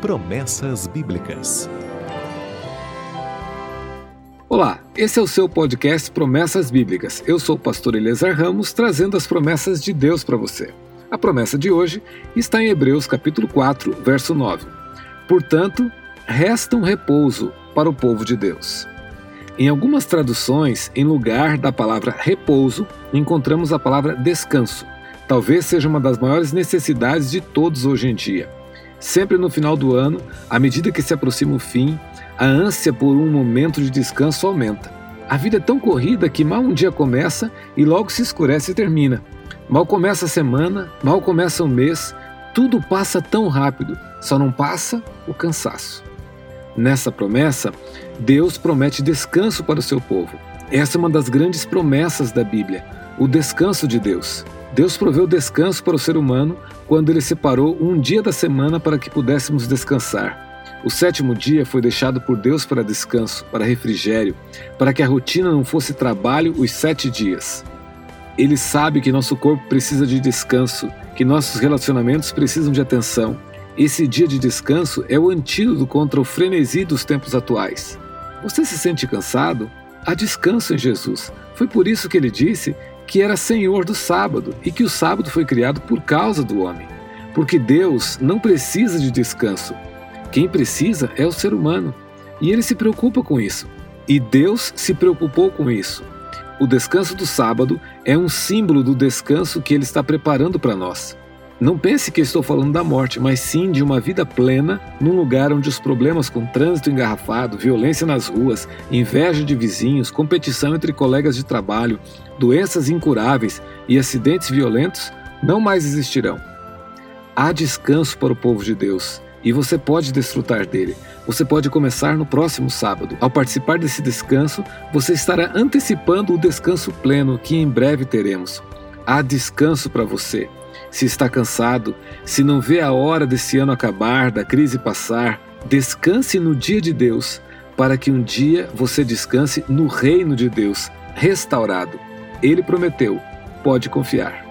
Promessas Bíblicas. Olá, esse é o seu podcast Promessas Bíblicas. Eu sou o pastor Eliezer Ramos, trazendo as promessas de Deus para você. A promessa de hoje está em Hebreus capítulo 4, verso 9. Portanto, resta um repouso para o povo de Deus. Em algumas traduções, em lugar da palavra repouso, encontramos a palavra descanso. Talvez seja uma das maiores necessidades de todos hoje em dia. Sempre no final do ano, à medida que se aproxima o fim, a ânsia por um momento de descanso aumenta. A vida é tão corrida que mal um dia começa e logo se escurece e termina. Mal começa a semana, mal começa o mês, tudo passa tão rápido, só não passa o cansaço. Nessa promessa, Deus promete descanso para o seu povo. Essa é uma das grandes promessas da Bíblia, o descanso de Deus. Deus proveu descanso para o ser humano quando ele separou um dia da semana para que pudéssemos descansar. O sétimo dia foi deixado por Deus para descanso, para refrigério, para que a rotina não fosse trabalho os sete dias. Ele sabe que nosso corpo precisa de descanso, que nossos relacionamentos precisam de atenção. Esse dia de descanso é o antídoto contra o frenesi dos tempos atuais. Você se sente cansado? Há descanso em Jesus. Foi por isso que ele disse que era senhor do sábado e que o sábado foi criado por causa do homem. Porque Deus não precisa de descanso. Quem precisa é o ser humano. E ele se preocupa com isso. E Deus se preocupou com isso. O descanso do sábado é um símbolo do descanso que ele está preparando para nós. Não pense que estou falando da morte, mas sim de uma vida plena num lugar onde os problemas com trânsito engarrafado, violência nas ruas, inveja de vizinhos, competição entre colegas de trabalho, doenças incuráveis e acidentes violentos não mais existirão. Há descanso para o povo de Deus e você pode desfrutar dele. Você pode começar no próximo sábado. Ao participar desse descanso, você estará antecipando o descanso pleno que em breve teremos. Há descanso para você. Se está cansado, se não vê a hora desse ano acabar, da crise passar, descanse no dia de Deus, para que um dia você descanse no reino de Deus, restaurado. Ele prometeu, pode confiar.